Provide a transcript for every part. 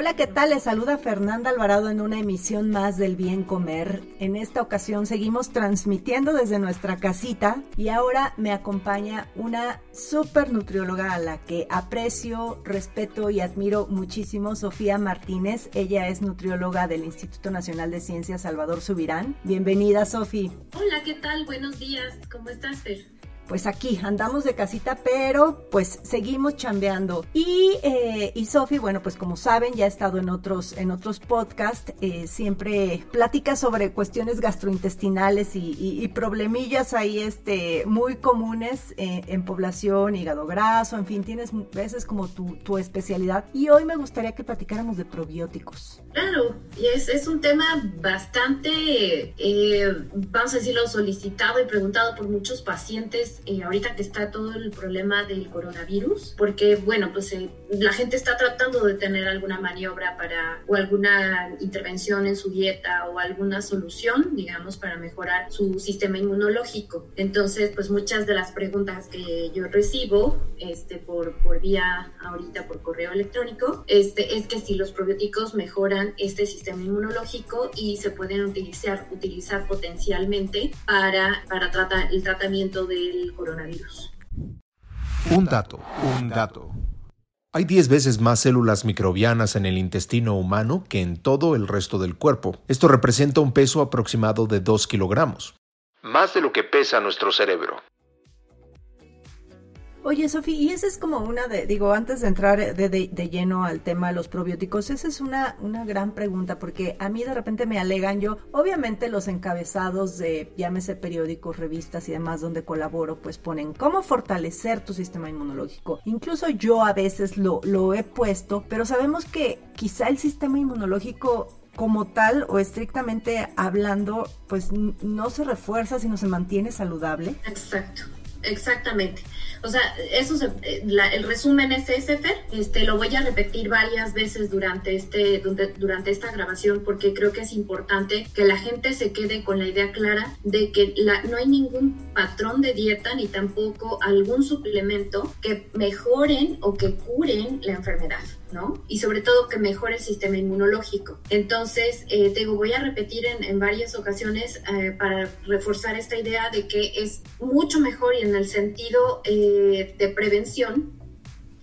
Hola, ¿qué tal? Les saluda Fernanda Alvarado en una emisión más del Bien Comer. En esta ocasión seguimos transmitiendo desde nuestra casita y ahora me acompaña una super nutrióloga a la que aprecio, respeto y admiro muchísimo, Sofía Martínez. Ella es nutrióloga del Instituto Nacional de Ciencias Salvador Subirán. Bienvenida, Sofía. Hola, ¿qué tal? Buenos días. ¿Cómo estás? Pues aquí andamos de casita, pero pues seguimos chambeando. Y, eh, y Sofi, bueno, pues como saben, ya ha estado en otros, en otros podcasts, eh, siempre platica sobre cuestiones gastrointestinales y, problemillas ahí este, muy comunes eh, en población, hígado graso, en fin, tienes veces como tu, tu, especialidad. Y hoy me gustaría que platicáramos de probióticos. Claro, y es, es un tema bastante, vamos a decirlo, solicitado y preguntado por muchos pacientes eh, ahorita que está todo el problema del coronavirus, porque bueno, pues eh, la gente está tratando de tener alguna maniobra para o alguna intervención en su dieta o alguna solución, digamos, para mejorar su sistema inmunológico. Entonces, pues muchas de las preguntas que yo recibo este, por, por vía ahorita por correo electrónico este, es que si los probióticos mejoran este sistema inmunológico y se pueden utilizar, utilizar potencialmente para, para tratar el tratamiento del coronavirus. Un dato, un dato. Hay 10 veces más células microbianas en el intestino humano que en todo el resto del cuerpo. Esto representa un peso aproximado de 2 kilogramos. Más de lo que pesa nuestro cerebro. Oye, Sofía, y esa es como una de, digo, antes de entrar de, lleno al tema de los probióticos, esa es una, una gran pregunta, porque a mí de repente me alegan yo, obviamente los encabezados de, llámese periódicos, revistas y demás donde colaboro, pues ponen cómo fortalecer tu sistema inmunológico. Incluso yo a veces lo, lo he puesto, pero sabemos que quizá el sistema inmunológico como tal o estrictamente hablando, pues no se refuerza, sino se mantiene saludable. Exacto. Exactamente. O sea, eso eh, el resumen es ese. Este, lo voy a repetir varias veces durante, este, durante esta grabación porque creo que es importante que la gente se quede con la idea clara de que la, no hay ningún patrón de dieta ni tampoco algún suplemento que mejoren o que curen la enfermedad. ¿No? Y sobre todo que mejore el sistema inmunológico. Entonces, eh, te digo, voy a repetir en, varias ocasiones eh, para reforzar esta idea de que es mucho mejor y en el sentido eh, de prevención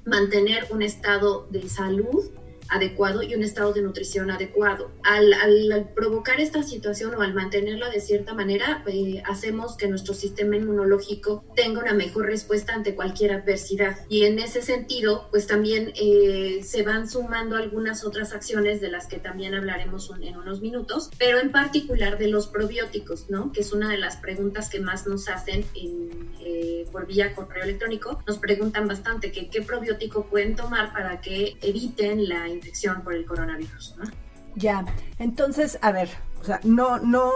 mantener un estado de salud adecuado y un estado de nutrición adecuado. Al, provocar esta situación o al mantenerla de cierta manera, eh, hacemos que nuestro sistema inmunológico tenga una mejor respuesta ante cualquier adversidad. Y en ese sentido, pues también eh, se van sumando algunas otras acciones de las que también hablaremos en unos minutos, pero en particular de los probióticos, ¿no? Que es una de las preguntas que más nos hacen eh, por vía correo electrónico. Nos preguntan bastante que qué probiótico pueden tomar para que eviten la infección por el coronavirus. ¿no? Ya, entonces, a ver, o sea, no, no,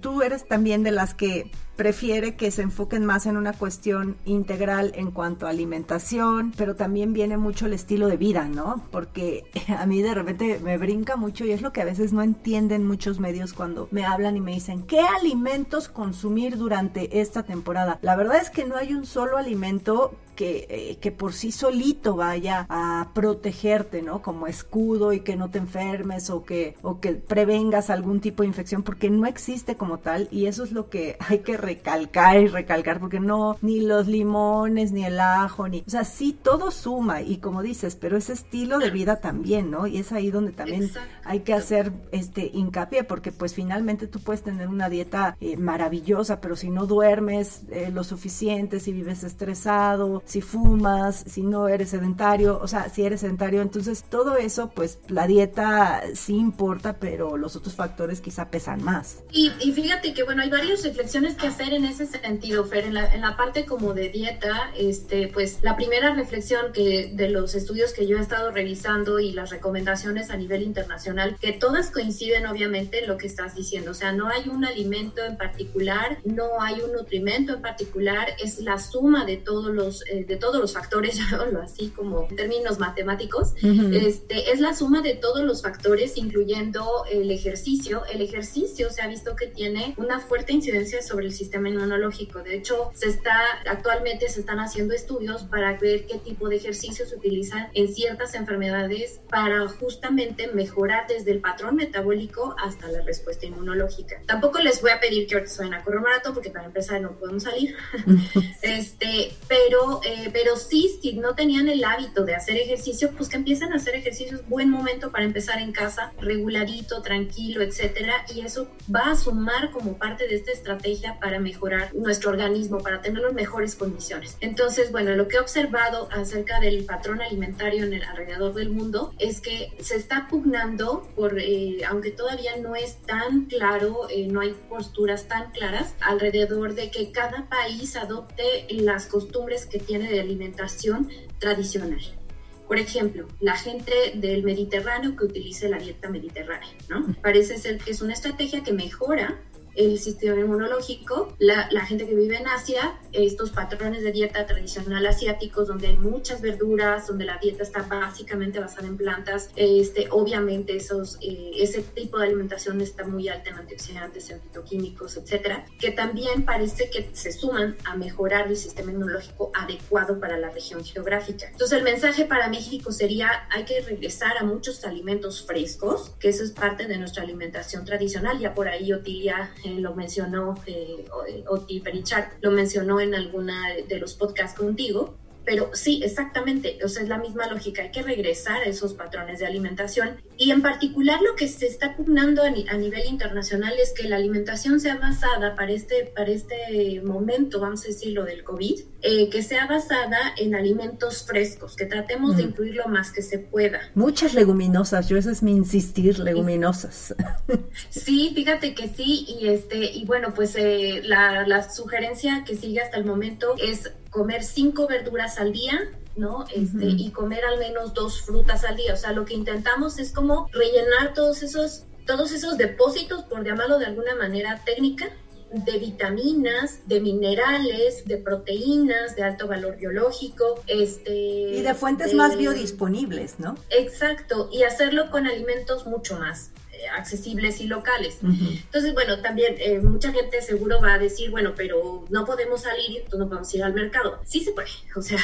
tú eres también de las que prefiere que se enfoquen más en una cuestión integral en cuanto a alimentación, pero también viene mucho el estilo de vida, ¿no? Porque a mí de repente me brinca mucho y es lo que a veces no entienden muchos medios cuando me hablan y me dicen, ¿qué alimentos consumir durante esta temporada? La verdad es que no hay un solo alimento que, eh, que, por sí solito vaya a protegerte, ¿no? Como escudo y que no te enfermes o que, o que prevengas algún tipo de infección, porque no existe como tal y eso es lo que hay que recalcar y recalcar porque no, ni los limones, ni el ajo, ni, o sea, sí todo suma y como dices, pero ese estilo de vida también, ¿no? Y es ahí donde también hay que hacer este hincapié porque pues finalmente tú puedes tener una dieta eh, maravillosa, pero si no duermes eh, lo suficiente, si vives estresado, si fumas, si no eres sedentario, o sea, si eres sedentario, entonces todo eso, pues la dieta sí importa, pero los otros factores quizá pesan más. Y, fíjate que, bueno, hay varias reflexiones que hacer en ese sentido, Fer, en la, en la parte como de dieta, este, pues la primera reflexión que de los estudios que yo he estado revisando y las recomendaciones a nivel internacional, que todas coinciden obviamente en lo que estás diciendo, o sea, no hay un alimento en particular, no hay un nutrimento en particular, es la suma de todos los, eh, de todos los factores, llamémoslo así como en términos matemáticos, este, es la suma de todos los factores, incluyendo el ejercicio. El ejercicio se ha visto que tiene una fuerte incidencia sobre el sistema inmunológico. De hecho, se está, actualmente se están haciendo estudios para ver qué tipo de ejercicio se utilizan en ciertas enfermedades para justamente mejorar desde el patrón metabólico hasta la respuesta inmunológica. Tampoco les voy a pedir que ahorita vayan a correr maratón porque para empezar no podemos salir. este, pero, eh, pero sí, si no tenían el hábito de hacer ejercicio, pues que empiecen a hacer ejercicios. Buen momento para empezar en casa, regularito, tranquilo, Y eso va a sumar como parte de esta estrategia para mejorar nuestro organismo, para tener las mejores condiciones. Entonces, bueno, lo que he observado acerca del patrón alimentario en el alrededor del mundo es que se está pugnando por, eh, aunque todavía no es tan claro, eh, no hay posturas tan claras alrededor de que cada país adopte las costumbres que tiene de alimentación tradicional. Por ejemplo, la gente del Mediterráneo que utilice la dieta mediterránea, ¿no? Parece ser que es una estrategia que mejora el sistema inmunológico, la, la, gente que vive en Asia, estos patrones de dieta tradicional asiáticos, donde hay muchas verduras, donde la dieta está básicamente basada en plantas, este, obviamente esos, eh, ese tipo de alimentación está muy alta en antioxidantes, en fitoquímicos, etcétera, que también parece que se suman a mejorar el sistema inmunológico adecuado para la región geográfica. Entonces, el mensaje para México sería: hay que regresar a muchos alimentos frescos, que eso es parte de nuestra alimentación tradicional. Ya por ahí Otilia lo mencionó eh, Oti Perichar, lo mencionó en alguna de los podcasts contigo, pero sí, exactamente, o sea, es la misma lógica, hay que regresar a esos patrones de alimentación y en particular lo que se está pugnando a, nivel internacional es que la alimentación sea basada para este, para este momento, vamos a decirlo, del COVID, eh, que sea basada en alimentos frescos, que tratemos de mm. incluir lo más que se pueda. Muchas leguminosas, yo eso es mi insistir, leguminosas. Sí, fíjate que sí, y este, y bueno, pues eh, la, la sugerencia que sigue hasta el momento es comer cinco verduras al día, ¿no? Este, Y comer al menos dos frutas al día. O sea, lo que intentamos es como rellenar todos esos, todos esos depósitos, por llamarlo de alguna manera técnica, de vitaminas, de minerales, de proteínas de alto valor biológico, este y de fuentes más biodisponibles, ¿no? Exacto, y hacerlo con alimentos mucho más accesibles y locales. Entonces, bueno, también eh, mucha gente seguro va a decir, bueno, pero no podemos salir, entonces no podemos ir al mercado. Sí se puede, o sea,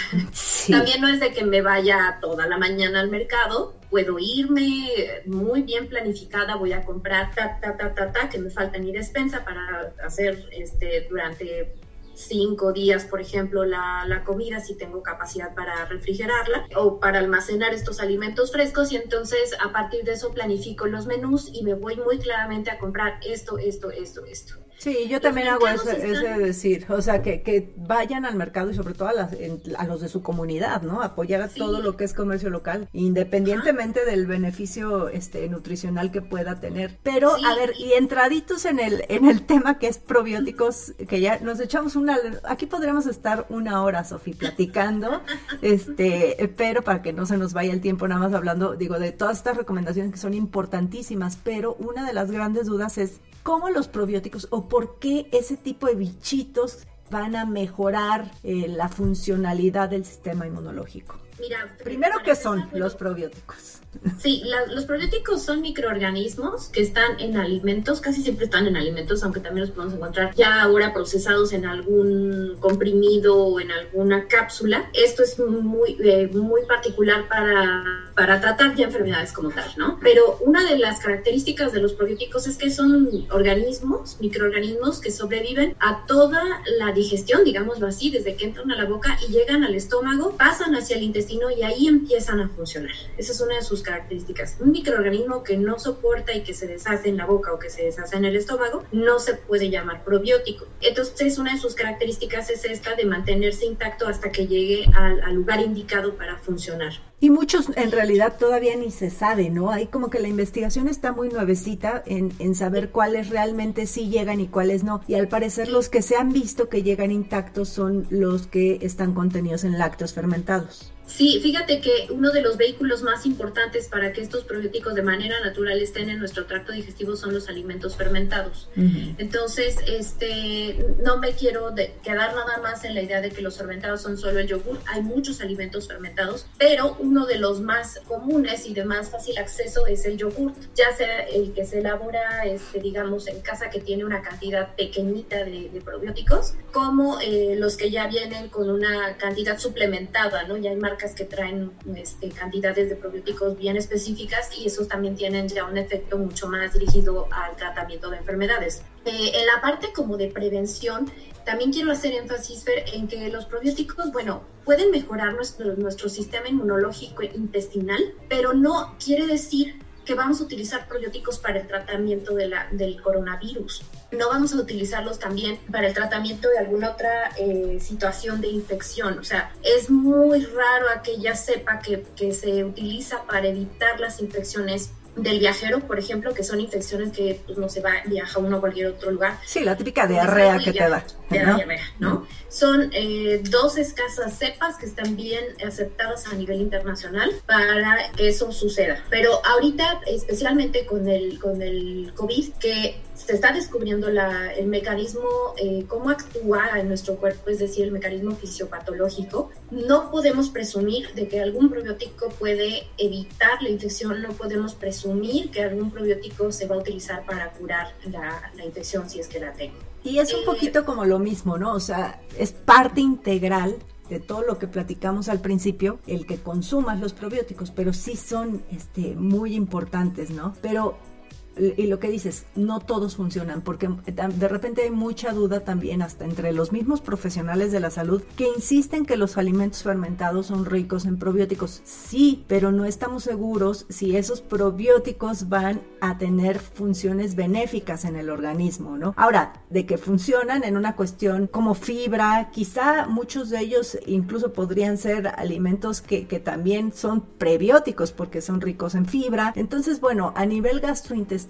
también no es de que me vaya toda la mañana al mercado, puedo irme muy bien planificada, voy a comprar ta, ta, ta, ta, ta, que me falta mi despensa para hacer este durante cinco días, por ejemplo, la, la, comida, si tengo capacidad para refrigerarla o para almacenar estos alimentos frescos y entonces a partir de eso planifico los menús y me voy muy claramente a comprar esto, esto, esto, esto. Sí, yo también hago ese, decir, o sea, que, que, vayan al mercado y sobre todo a, a los de su comunidad, ¿no? Apoyar a todo lo que es comercio local, independientemente del beneficio este nutricional que pueda tener. Pero, a ver, y entraditos en el, en el tema que es probióticos, que ya nos echamos una, aquí podríamos estar una hora, Sofi, platicando, este, pero para que no se nos vaya el tiempo nada más hablando, digo, de todas estas recomendaciones que son importantísimas, pero una de las grandes dudas es cómo los probióticos o por qué ese tipo de bichitos van a mejorar eh, la funcionalidad del sistema inmunológico. Mira, primero, ¿qué son los probióticos? Sí, los probióticos son microorganismos que están en alimentos, casi siempre están en alimentos, aunque también los podemos encontrar ya ahora procesados en algún comprimido o en alguna cápsula. Esto es muy, eh, muy particular para, para tratar ya enfermedades como tal, ¿no? Pero una de las características de los probióticos es que son organismos, microorganismos que sobreviven a toda la digestión, digámoslo así, desde que entran a la boca y llegan al estómago, pasan hacia el intestino y ahí empiezan a funcionar. Esa es una de sus características. Un microorganismo que no soporta y que se deshace en la boca o que se deshace en el estómago no se puede llamar probiótico. Entonces, una de sus características es esta de mantenerse intacto hasta que llegue al, lugar indicado para funcionar. Y muchos en realidad todavía ni se sabe, ¿no? Hay como que la investigación está muy nuevecita en, en, saber cuáles realmente sí llegan y cuáles no. Y al parecer los que se han visto que llegan intactos son los que están contenidos en lácteos fermentados. Sí, fíjate que uno de los vehículos más importantes para que estos probióticos de manera natural estén en nuestro tracto digestivo son los alimentos fermentados. Entonces, este, no me quiero quedar nada más en la idea de que los fermentados son solo el yogur. Hay muchos alimentos fermentados, pero uno de los más comunes y de más fácil acceso es el yogur, ya sea el que se elabora, este, digamos, en casa que tiene una cantidad pequeñita de, probióticos, como eh, los que ya vienen con una cantidad suplementada, ¿no? Ya hay que traen este, cantidades de probióticos bien específicas y esos también tienen ya un efecto mucho más dirigido al tratamiento de enfermedades. Eh, en la parte como de prevención, también quiero hacer énfasis en que los probióticos, bueno, pueden mejorar nuestro, nuestro sistema inmunológico intestinal, pero no quiere decir que vamos a utilizar probióticos para el tratamiento de la, del coronavirus. No vamos a utilizarlos también para el tratamiento de alguna otra eh, situación de infección. O sea, es muy raro aquella cepa que, que se utiliza para evitar las infecciones del viajero, por ejemplo, que son infecciones que pues, no se va, viaja uno a cualquier otro lugar. Sí, la típica diarrea que te da. Diarrea, ¿no? Son eh, dos escasas cepas que están bien aceptadas a nivel internacional para que eso suceda. Pero ahorita, especialmente con el, con el COVID, que se está descubriendo la, el mecanismo, eh, cómo actúa en nuestro cuerpo, es decir, el mecanismo fisiopatológico, no podemos presumir de que algún probiótico puede evitar la infección, no podemos presumir que algún probiótico se va a utilizar para curar la, la infección si es que la tengo. Y es un eh, poquito como lo mismo, ¿no? O sea, es parte integral de todo lo que platicamos al principio, el que consumas los probióticos, pero sí son este, muy importantes, ¿no? Pero y lo que dices, no todos funcionan, porque de repente hay mucha duda también hasta entre los mismos profesionales de la salud que insisten que los alimentos fermentados son ricos en probióticos. Sí, pero no estamos seguros si esos probióticos van a tener funciones benéficas en el organismo, ¿no? Ahora, de que funcionan en una cuestión como fibra, quizá muchos de ellos incluso podrían ser alimentos que, que también son prebióticos porque son ricos en fibra. Entonces, bueno, a nivel gastrointestinal,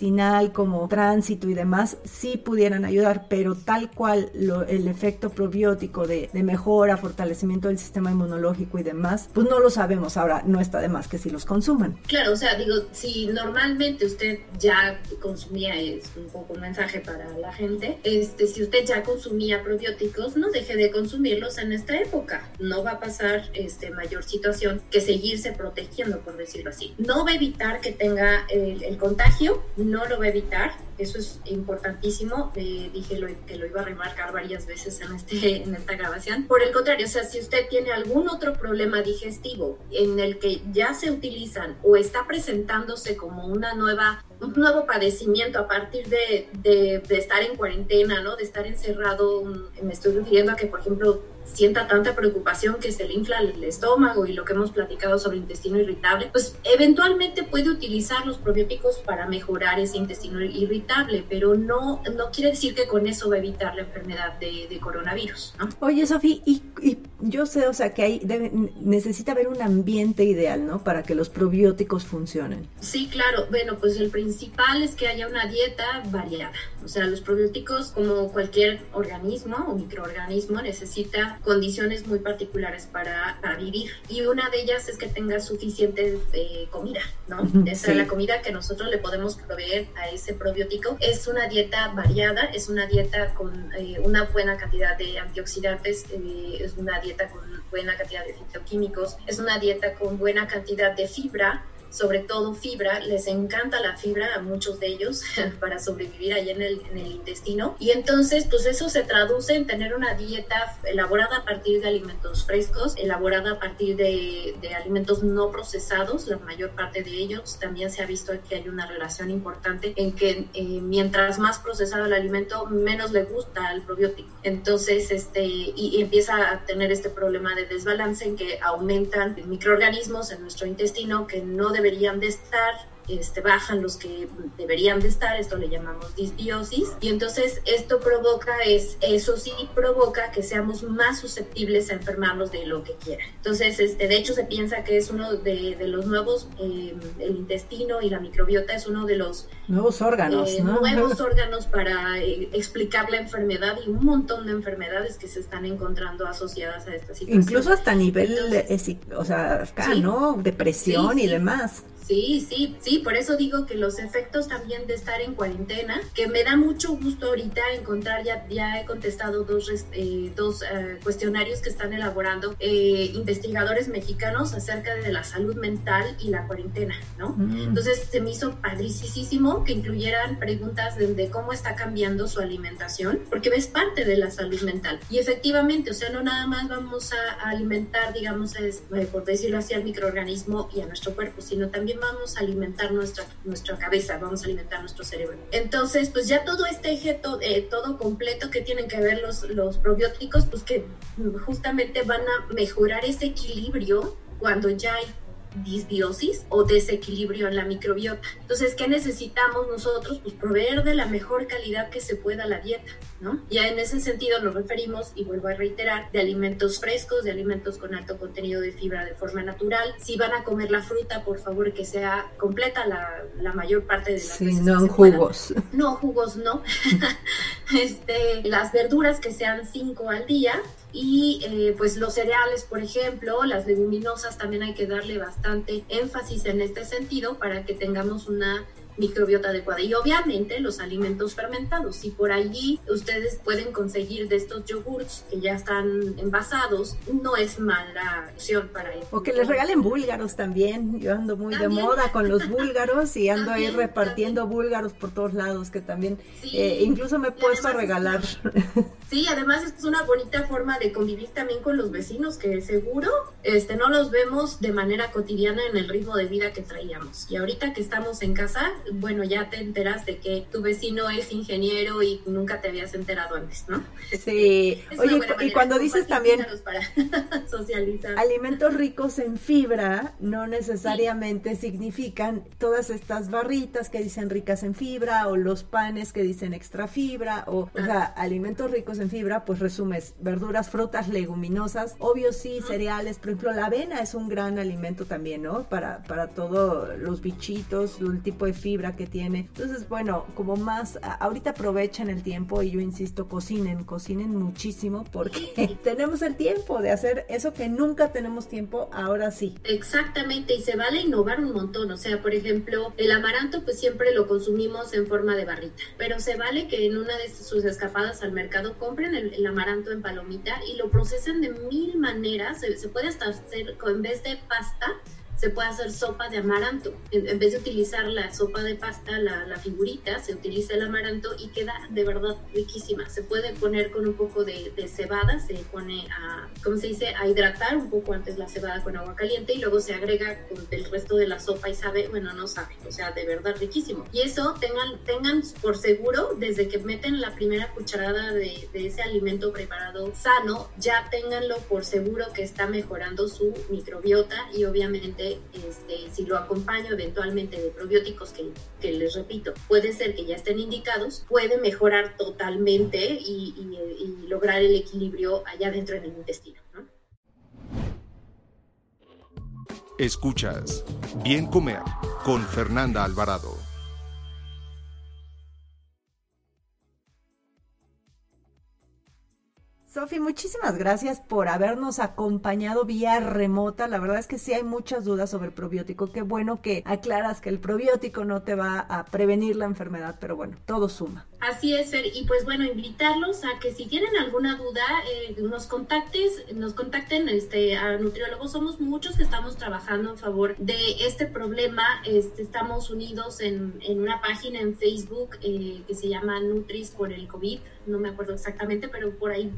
como tránsito y demás, sí pudieran ayudar, pero tal cual el efecto probiótico de, mejora, fortalecimiento del sistema inmunológico y demás, pues no lo sabemos. Ahora, no está de más que si los consuman. Claro, o sea, digo, si normalmente usted ya consumía, es un poco un mensaje para la gente, este, si usted ya consumía probióticos, no deje de consumirlos en esta época. No va a pasar este, mayor situación que seguirse protegiendo, por decirlo así. No va a evitar que tenga el, el contagio, no lo va a evitar, eso es importantísimo, eh, dije lo, que lo iba a remarcar varias veces en, este, en esta grabación. Por el contrario, o sea, si usted tiene algún otro problema digestivo en el que ya se utilizan o está presentándose como una nueva un nuevo padecimiento a partir de, de, de, estar en cuarentena, ¿no? De estar encerrado. Me estoy refiriendo a que, por ejemplo, sienta tanta preocupación que se le infla el estómago y lo que hemos platicado sobre intestino irritable, pues eventualmente puede utilizar los probióticos para mejorar ese intestino irritable, pero no, no quiere decir que con eso va a evitar la enfermedad de, coronavirus. ¿no? Oye, Sofía, y, yo sé, o sea, que hay, necesita haber un ambiente ideal, ¿no? Para que los probióticos funcionen. Sí, claro. Bueno, pues el principal es que haya una dieta variada. O sea, los probióticos, como cualquier organismo o microorganismo, necesita condiciones muy particulares para, vivir. Y una de ellas es que tenga suficiente eh, comida, ¿no? Esa es la comida que nosotros le podemos proveer a ese probiótico. Es una dieta variada, es una dieta con eh, una buena cantidad de antioxidantes, eh, es una dieta con buena cantidad de fitoquímicos, es una dieta con buena cantidad de fibra, sobre todo fibra, les encanta la fibra a muchos de ellos para sobrevivir ahí en el, intestino. Y entonces, pues eso se traduce en tener una dieta elaborada a partir de alimentos frescos, elaborada a partir de, alimentos no procesados, la mayor parte de ellos. También se ha visto que hay una relación importante en que eh, mientras más procesado el alimento, menos le gusta al probiótico. Entonces, este, y empieza a tener este problema de desbalance en que aumentan microorganismos en nuestro intestino que no deben deberían de estar este, bajan los que deberían de estar, esto le llamamos disbiosis, y entonces esto provoca, es, eso sí provoca que seamos más susceptibles a enfermarnos de lo que quiera. Entonces, este, de hecho se piensa que es uno de, de los nuevos, eh, el intestino y la microbiota es uno de los nuevos órganos, eh, ¿no? nuevos órganos para eh, explicar la enfermedad y un montón de enfermedades que se están encontrando asociadas a esta situación. Incluso hasta nivel, entonces, o sea, acá, sí, ¿no? Depresión sí, y sí. demás. Sí, sí, sí, por eso digo que los efectos también de estar en cuarentena, que me da mucho gusto ahorita encontrar, ya, ya he contestado dos, eh, dos uh, cuestionarios que están elaborando eh, investigadores mexicanos acerca de la salud mental y la cuarentena, ¿no? Mm. Entonces se me hizo padricísimo que incluyeran preguntas de, de, cómo está cambiando su alimentación, porque es parte de la salud mental. Y efectivamente, o sea, no nada más vamos a, a alimentar, digamos, es, eh, por decirlo así, al microorganismo y a nuestro cuerpo, sino también vamos a alimentar nuestra, nuestra cabeza, vamos a alimentar nuestro cerebro. Entonces, pues ya todo este eje, eh, todo completo que tienen que ver los, los probióticos, pues que justamente van a mejorar ese equilibrio cuando ya hay disbiosis o desequilibrio en la microbiota. Entonces, ¿qué necesitamos nosotros? Pues proveer de la mejor calidad que se pueda la dieta, ¿no? Ya en ese sentido nos referimos, y vuelvo a reiterar, de alimentos frescos, de alimentos con alto contenido de fibra de forma natural. Si van a comer la fruta, por favor, que sea completa la, la mayor parte de las sí, veces no en jugos. No, jugos no. este, las verduras que sean cinco al día y eh, pues los cereales, por ejemplo, las leguminosas también hay que darle bastante énfasis en este sentido para que tengamos una microbiota adecuada y obviamente los alimentos fermentados. Si por allí ustedes pueden conseguir de estos yogurts que ya están envasados, no es mala opción para ellos. O que les regalen búlgaros también. Yo ando muy ¿También? de moda con los búlgaros y ando ahí repartiendo ¿También? búlgaros por todos lados que también sí. eh, incluso me he puesto a regalar. Sí, además es una bonita forma de convivir también con los vecinos que seguro este no los vemos de manera cotidiana en el ritmo de vida que traíamos. Y ahorita que estamos en casa, bueno, ya te enteras de que tu vecino es ingeniero y nunca te habías enterado antes, ¿no? Sí. Oye, y cuando dices también para socializar. alimentos ricos en fibra, no necesariamente sí. significan todas estas barritas que dicen ricas en fibra o los panes que dicen extra fibra o, ah. o sea, alimentos ricos en fibra, pues resumes verduras, frutas, leguminosas, obvio sí, ah. cereales, por ejemplo, la avena es un gran alimento también, ¿no? Para, para todos los bichitos, el tipo de fibra que tiene. Entonces, bueno, como más, ahorita aprovechen el tiempo y yo insisto, cocinen, cocinen muchísimo porque tenemos el tiempo de hacer eso que nunca tenemos tiempo, ahora sí. Exactamente, y se vale innovar un montón, o sea, por ejemplo, el amaranto pues siempre lo consumimos en forma de barrita, pero se vale que en una de sus escapadas al mercado compren el, el amaranto en palomita y lo procesen de mil maneras, se, se puede hasta hacer, en vez de pasta, se puede hacer sopa de amaranto. En, en, vez de utilizar la sopa de pasta, la, la, figurita, se utiliza el amaranto y queda de verdad riquísima. Se puede poner con un poco de, de, cebada, se pone a, ¿cómo se dice?, a hidratar un poco antes la cebada con agua caliente y luego se agrega con el resto de la sopa y sabe, bueno, no sabe, o sea, de verdad riquísimo. Y eso tengan, tengan por seguro, desde que meten la primera cucharada de, de ese alimento preparado sano, ya ténganlo por seguro que está mejorando su microbiota y obviamente este, si lo acompaño eventualmente de probióticos que, les repito, puede ser que ya estén indicados, puede mejorar totalmente y, lograr el equilibrio allá dentro en el intestino. ¿no? Escuchas Bien Comer con Fernanda Alvarado. Sofi muchísimas gracias por habernos acompañado vía remota. La verdad es que sí hay muchas dudas sobre el probiótico. Qué bueno que aclaras que el probiótico no te va a prevenir la enfermedad, pero bueno, todo suma. Así es, Fer. Y pues bueno, invitarlos a que si tienen alguna duda, eh, nos contactes, nos contacten este, a nutriólogos. Somos muchos que estamos trabajando en favor de este problema. Este, estamos unidos en, una página en Facebook eh, que se llama Nutris por el COVID no me acuerdo exactamente, pero por ahí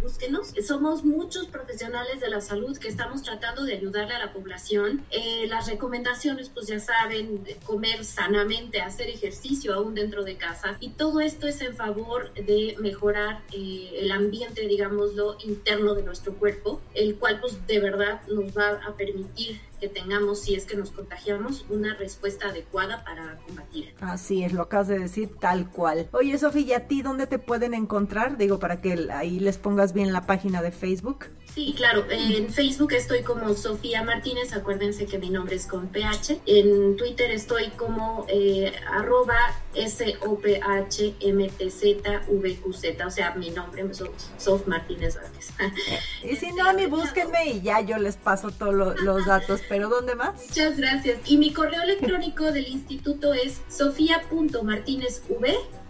Somos muchos profesionales de la salud que estamos tratando de ayudarle a la población. Eh, las recomendaciones, pues ya saben, comer sanamente, hacer ejercicio aún dentro de casa y todo esto es en favor de mejorar eh, el ambiente, digámoslo, interno de nuestro cuerpo, el cual pues de verdad nos va a permitir que tengamos, si es que nos contagiamos, una respuesta adecuada para combatir. Así es, lo acabas de decir tal cual. Oye, Sofía, ¿y a ti dónde te pueden encontrar? Digo, para que ahí les pongas bien la página de Facebook. Sí, claro. En Facebook estoy como Sofía Martínez. Acuérdense que mi nombre es con PH. En Twitter estoy como eh, arroba S-O-P-H-M-T-Z-V-Q-Z. O sea, mi nombre es Sof Martínez Vázquez. Y si no, ni búsquenme y ya yo les paso todos los datos. ¿Pero dónde más? Muchas gracias. Y mi correo electrónico del instituto es sofía.martinezv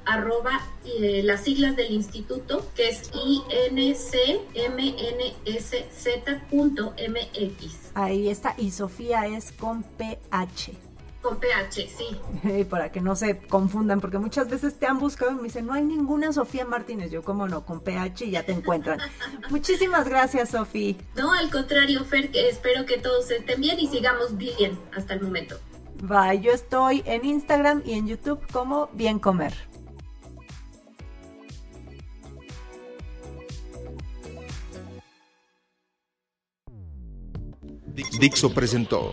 arroba eh, las siglas del instituto, que es incmnsz.mx. Ahí está, y Sofía es con PH. Con PH, sí. Para que no se confundan, porque muchas veces te han buscado y me dicen, no hay ninguna Sofía Martínez. Yo, como no, con PH y ya te encuentran. Muchísimas gracias, Sofía. No, al contrario, Fer, que espero que todos estén bien y sigamos bien hasta el momento. Bye, yo estoy en Instagram y en YouTube como Bien Comer. Dixo presentó